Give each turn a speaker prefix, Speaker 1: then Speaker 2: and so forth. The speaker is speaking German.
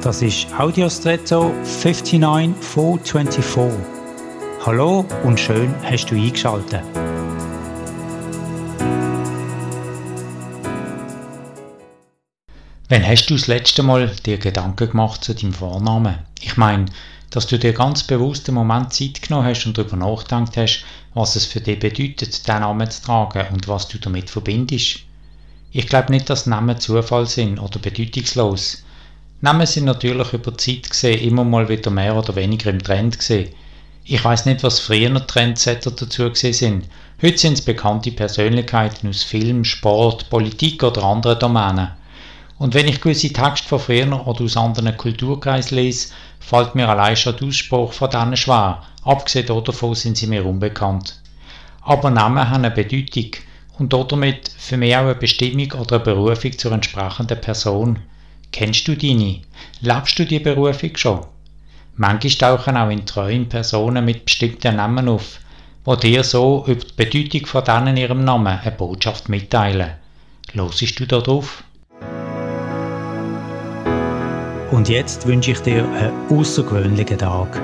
Speaker 1: Das ist Audiostretto 59424. Hallo und schön hast du eingeschaltet. Wann hast du das letzte Mal dir Gedanken gemacht zu deinem Vornamen? Ich meine, dass du dir ganz bewusst einen Moment Zeit genommen hast und darüber nachgedacht hast, was es für dich bedeutet, diesen Namen zu tragen und was du damit verbindest. Ich glaube nicht, dass Namen Zufall sind oder bedeutungslos. Namen sind natürlich über die Zeit gesehen immer mal wieder mehr oder weniger im Trend gesehen. Ich weiß nicht, was früher noch Trendsetter dazu gesehen sind. Heute sind es bekannte Persönlichkeiten aus Film, Sport, Politik oder anderen Domänen. Und wenn ich gewisse Texte von früher oder aus anderen Kulturkreisen lese, fällt mir allein schon der Ausspruch von denen schwer. Abgesehen davon sind sie mir unbekannt. Aber Namen haben eine Bedeutung und damit für mich auch eine Bestimmung oder eine Berufung zur entsprechenden Person. Kennst du deine? Lebst du die Berufung schon? Manchmal tauchen auch in Träumen Personen mit bestimmten Namen auf, wo dir so über die Bedeutung von denen ihrem Namen eine Botschaft mitteilen. Losest du darauf? Und jetzt wünsche ich dir einen außergewöhnlichen Tag.